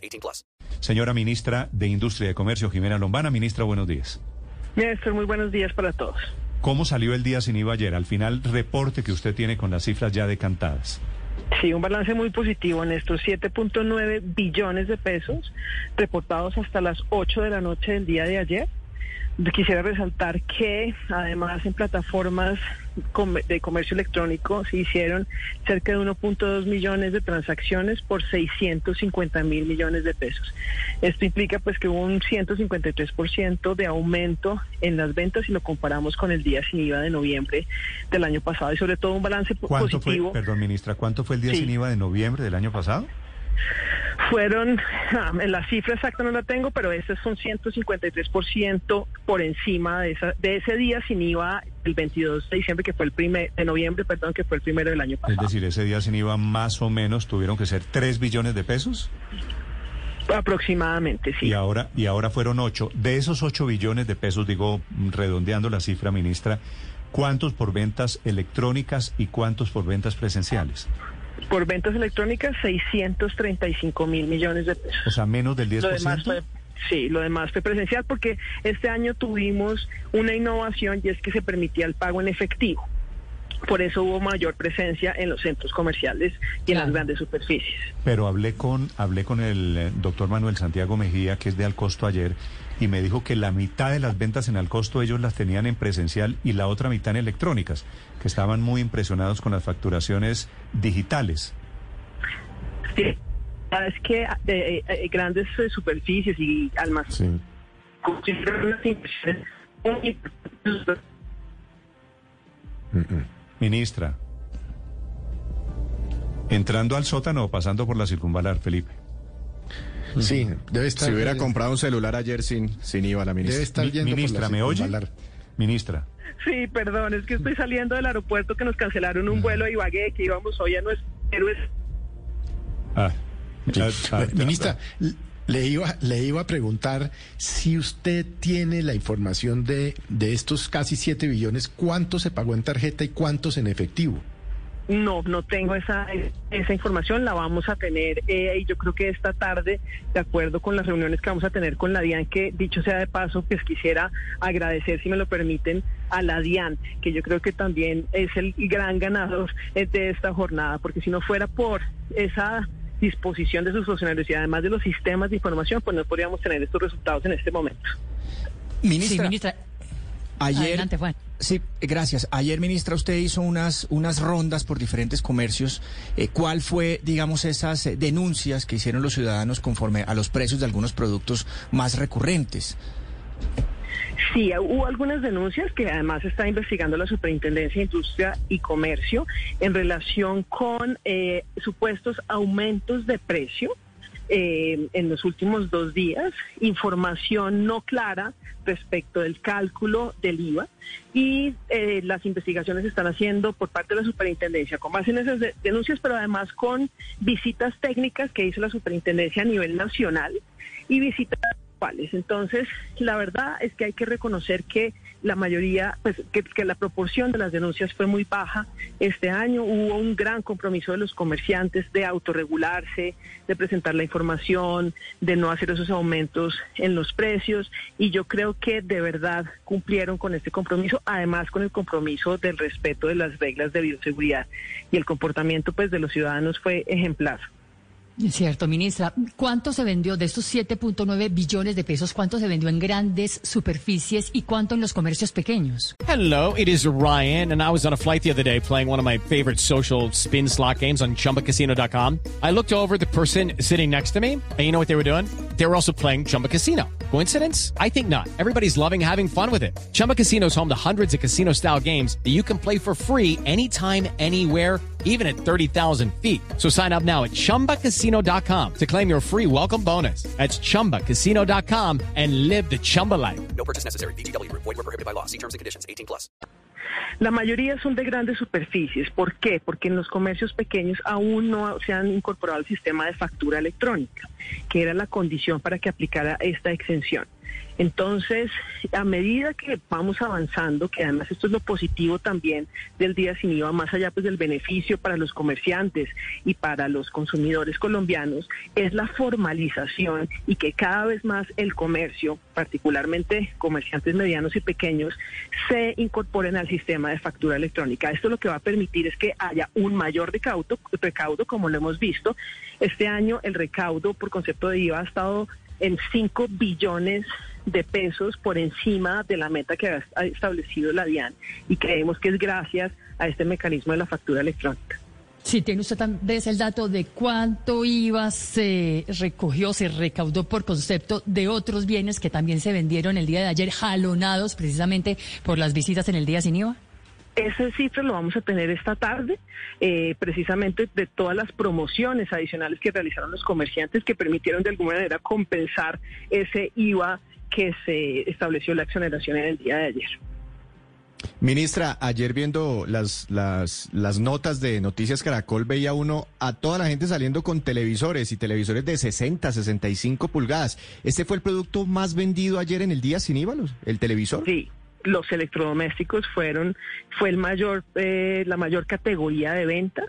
18 plus. Señora Ministra de Industria y Comercio, Jimena Lombana. Ministra, buenos días. Néstor, muy buenos días para todos. ¿Cómo salió el día sin IVA ayer? Al final, reporte que usted tiene con las cifras ya decantadas. Sí, un balance muy positivo, Néstor. 7.9 billones de pesos reportados hasta las 8 de la noche del día de ayer Quisiera resaltar que además en plataformas de comercio electrónico se hicieron cerca de 1.2 millones de transacciones por 650 mil millones de pesos. Esto implica pues que hubo un 153% de aumento en las ventas si lo comparamos con el día sin IVA de noviembre del año pasado y sobre todo un balance positivo. Fue, perdón, ministra, ¿cuánto fue el día sin IVA de noviembre del año pasado? Fueron, ah, la cifra exacta no la tengo, pero ese es un 153% por encima de, esa, de ese día sin IVA el 22 de diciembre, que fue el primer, de noviembre, perdón, que fue el primero del año pasado. Es decir, ese día sin IVA más o menos tuvieron que ser 3 billones de pesos. Aproximadamente, sí. Y ahora, y ahora fueron 8. De esos 8 billones de pesos, digo, redondeando la cifra, ministra, ¿cuántos por ventas electrónicas y cuántos por ventas presenciales? Por ventas electrónicas, 635 mil millones de pesos. O sea, menos del 10%. Lo demás fue, sí, lo demás fue presencial porque este año tuvimos una innovación y es que se permitía el pago en efectivo. Por eso hubo mayor presencia en los centros comerciales y en las grandes superficies. Pero hablé con, hablé con el eh, doctor Manuel Santiago Mejía, que es de Alcosto ayer, y me dijo que la mitad de las ventas en Alcosto ellos las tenían en presencial y la otra mitad en electrónicas, que estaban muy impresionados con las facturaciones digitales. Sí, es que eh, eh, grandes superficies y almacenes Ministra, entrando al sótano o pasando por la circunvalar, Felipe. Sí, debe estar. Si hubiera comprado un celular ayer sin, sin IVA, la ministra. Debe estar yendo ministra, ¿me oye? Ministra. Sí, perdón, es que estoy saliendo del aeropuerto que nos cancelaron un vuelo a Ibagué, que íbamos hoy a nuestro héroes. Ah, ah ministra, le iba, le iba a preguntar si usted tiene la información de, de estos casi 7 billones, cuánto se pagó en tarjeta y cuántos en efectivo. No, no tengo esa, esa información, la vamos a tener eh, y yo creo que esta tarde, de acuerdo con las reuniones que vamos a tener con la DIAN, que dicho sea de paso, pues quisiera agradecer, si me lo permiten, a la DIAN, que yo creo que también es el gran ganador eh, de esta jornada, porque si no fuera por esa disposición de sus funcionarios y además de los sistemas de información, pues no podríamos tener estos resultados en este momento. Ministra, ministra. ayer... Sí, gracias. Ayer, ministra, usted hizo unas, unas rondas por diferentes comercios. Eh, ¿Cuál fue, digamos, esas denuncias que hicieron los ciudadanos conforme a los precios de algunos productos más recurrentes? Sí, hubo algunas denuncias que además está investigando la Superintendencia de Industria y Comercio en relación con eh, supuestos aumentos de precio eh, en los últimos dos días, información no clara respecto del cálculo del IVA y eh, las investigaciones se están haciendo por parte de la superintendencia con base en esas denuncias, pero además con visitas técnicas que hizo la superintendencia a nivel nacional y visitas entonces, la verdad es que hay que reconocer que la mayoría, pues que, la proporción de las denuncias fue muy baja. Este año hubo un gran compromiso de los comerciantes de autorregularse, de presentar la información, de no hacer esos aumentos en los precios y yo creo que de verdad cumplieron con este compromiso, además con el compromiso del respeto de las reglas de bioseguridad y el comportamiento pues de los ciudadanos fue ejemplar. Cierto, ministra. ¿Cuánto se vendió de estos 7.9 billones de pesos? ¿Cuánto se vendió en grandes superficies y cuánto en los comercios pequeños? Hello, it is Ryan, and I was on a flight the other day playing one of my favorite social spin slot games on chumbacasino.com. I looked over the person sitting next to me, and you know what they were doing? they were also playing Chumba Casino. Coincidence? I think not. Everybody's loving having fun with it. Chumba Casino is home to hundreds of casino style games that you can play for free anytime, anywhere, even at 30,000 feet. So sign up now at chumbacasino.com to claim your free welcome bonus. That's chumbacasino.com and live the Chumba life. No purchase necessary. VGW Group. Void were prohibited by law. See terms and conditions. 18 plus. La mayoría son de grandes superficies. ¿Por qué? Porque en los comercios pequeños aún no se han incorporado al sistema de factura electrónica, que era la condición para que aplicara esta exención. Entonces, a medida que vamos avanzando, que además esto es lo positivo también del día sin IVA, más allá pues del beneficio para los comerciantes y para los consumidores colombianos, es la formalización y que cada vez más el comercio, particularmente comerciantes medianos y pequeños, se incorporen al sistema de factura electrónica. Esto lo que va a permitir es que haya un mayor recaudo, recaudo como lo hemos visto. Este año el recaudo por concepto de IVA ha estado en 5 billones de pesos por encima de la meta que ha establecido la DIAN y creemos que es gracias a este mecanismo de la factura electrónica. Sí, tiene usted también el dato de cuánto IVA se recogió, se recaudó por concepto de otros bienes que también se vendieron el día de ayer, jalonados precisamente por las visitas en el día sin IVA. Ese cifra lo vamos a tener esta tarde, eh, precisamente de todas las promociones adicionales que realizaron los comerciantes que permitieron de alguna manera compensar ese IVA que se estableció la exoneración en el día de ayer. Ministra, ayer viendo las, las, las notas de Noticias Caracol, veía uno a toda la gente saliendo con televisores y televisores de 60, 65 pulgadas. ¿Este fue el producto más vendido ayer en el día sin IVA, el televisor? Sí, los electrodomésticos fueron fue el mayor eh, la mayor categoría de venta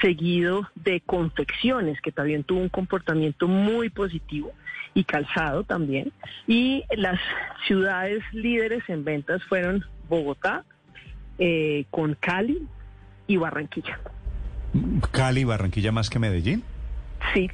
seguido de confecciones que también tuvo un comportamiento muy positivo y calzado también. Y las ciudades líderes en ventas fueron Bogotá eh, con Cali y Barranquilla. Cali Barranquilla más que Medellín sí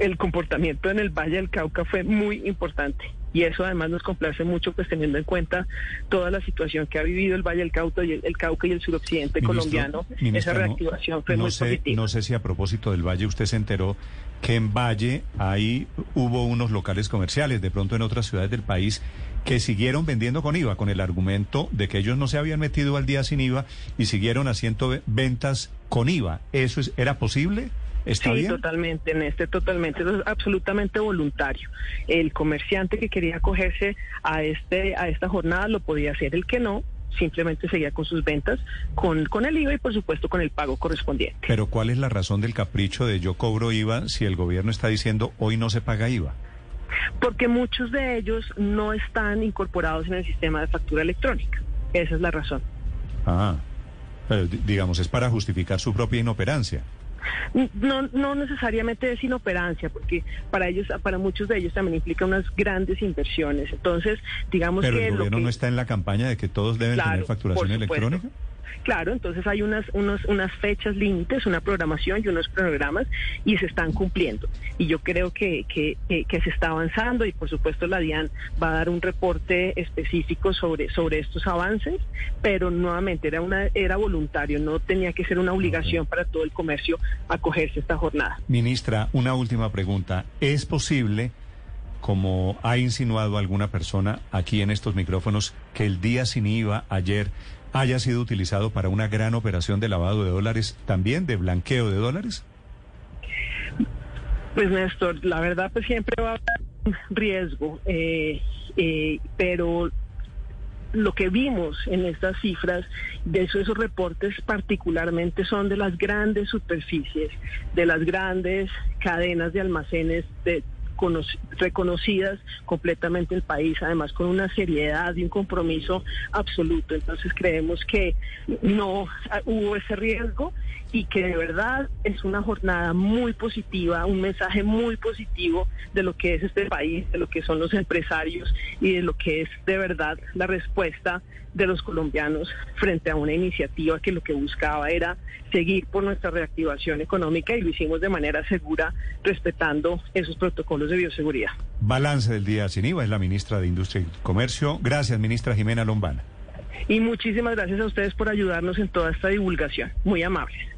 el comportamiento en el Valle del Cauca fue muy importante y eso además nos complace mucho pues teniendo en cuenta toda la situación que ha vivido el Valle del Cauca y el, Cauca y el suroccidente colombiano. esa reactivación fue muy sé, positiva. No sé si a propósito del Valle usted se enteró que en Valle ahí hubo unos locales comerciales, de pronto en otras ciudades del país, que siguieron vendiendo con IVA, con el argumento de que ellos no se habían metido al día sin IVA y siguieron haciendo ventas con IVA. ¿Eso es, era posible? Sí, totalmente, en este totalmente, es absolutamente voluntario. El comerciante que quería acogerse a este a esta jornada lo podía hacer, el que no simplemente seguía con sus ventas con, con el IVA y por supuesto con el pago correspondiente. Pero ¿cuál es la razón del capricho de yo cobro IVA si el gobierno está diciendo hoy no se paga IVA? Porque muchos de ellos no están incorporados en el sistema de factura electrónica. Esa es la razón. Ah, pero digamos, es para justificar su propia inoperancia. No, no necesariamente es inoperancia, porque para ellos, para muchos de ellos también implica unas grandes inversiones. Entonces, digamos Pero que el gobierno no está en la campaña de que todos deben tener facturación electrónica. Claro, entonces hay unas, unos, unas fechas límites, una programación y unos programas y se están cumpliendo. Y yo creo que, que, que, se está avanzando y por supuesto la DIAN va a dar un reporte específico sobre, sobre estos avances, pero nuevamente era, una, era voluntario, no tenía que ser una obligación para todo el comercio acogerse a esta jornada. Ministra, una última pregunta. ¿Es posible como ha insinuado alguna persona aquí en estos micrófonos, que el día sin IVA ayer haya sido utilizado para una gran operación de lavado de dólares, también de blanqueo de dólares? Pues Néstor, la verdad pues siempre va a haber un riesgo, eh, eh, pero lo que vimos en estas cifras de esos, esos reportes particularmente son de las grandes superficies, de las grandes cadenas de almacenes de reconocidas completamente el país, además con una seriedad y un compromiso absoluto. Entonces creemos que no hubo ese riesgo y que de verdad es una jornada muy positiva, un mensaje muy positivo de lo que es este país, de lo que son los empresarios y de lo que es de verdad la respuesta de los colombianos frente a una iniciativa que lo que buscaba era seguir por nuestra reactivación económica y lo hicimos de manera segura, respetando esos protocolos de bioseguridad. Balance del día sin IVA es la ministra de Industria y Comercio. Gracias, ministra Jimena Lombana. Y muchísimas gracias a ustedes por ayudarnos en toda esta divulgación. Muy amables.